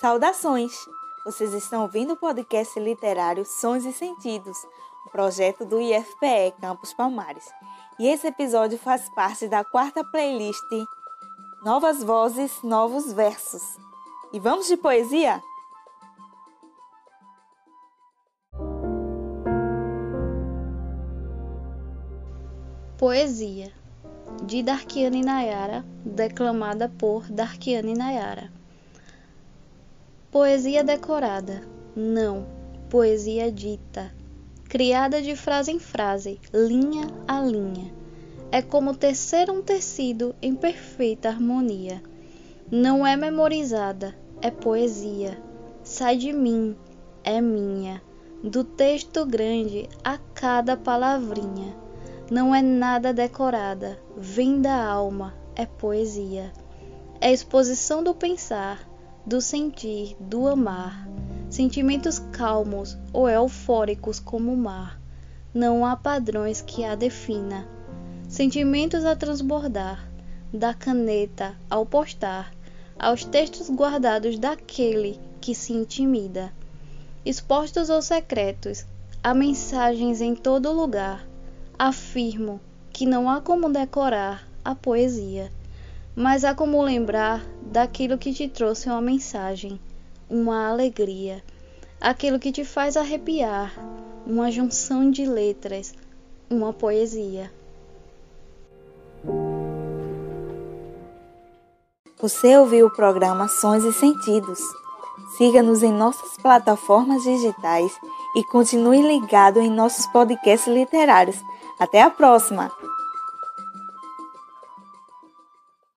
Saudações! Vocês estão ouvindo o podcast literário Sons e Sentidos, um projeto do IFPE Campus Palmares. E esse episódio faz parte da quarta playlist Novas Vozes, Novos Versos. E vamos de poesia? Poesia de Darkiane Nayara, declamada por Darkiane Nayara. Poesia decorada, não, poesia dita, criada de frase em frase, linha a linha. É como tecer um tecido em perfeita harmonia. Não é memorizada, é poesia. Sai de mim, é minha, do texto grande a cada palavrinha não é nada decorada, vem da alma, é poesia. É exposição do pensar, do sentir, do amar, sentimentos calmos ou eufóricos como o mar. Não há padrões que a defina. Sentimentos a transbordar, da caneta ao postar, aos textos guardados daquele que se intimida. Expostos ou secretos, há mensagens em todo lugar afirmo que não há como decorar a poesia, mas há como lembrar daquilo que te trouxe uma mensagem, uma alegria, aquilo que te faz arrepiar, uma junção de letras, uma poesia. Você ouviu o programa Sons e Sentidos. Siga-nos em nossas plataformas digitais e continue ligado em nossos podcasts literários até a próxima!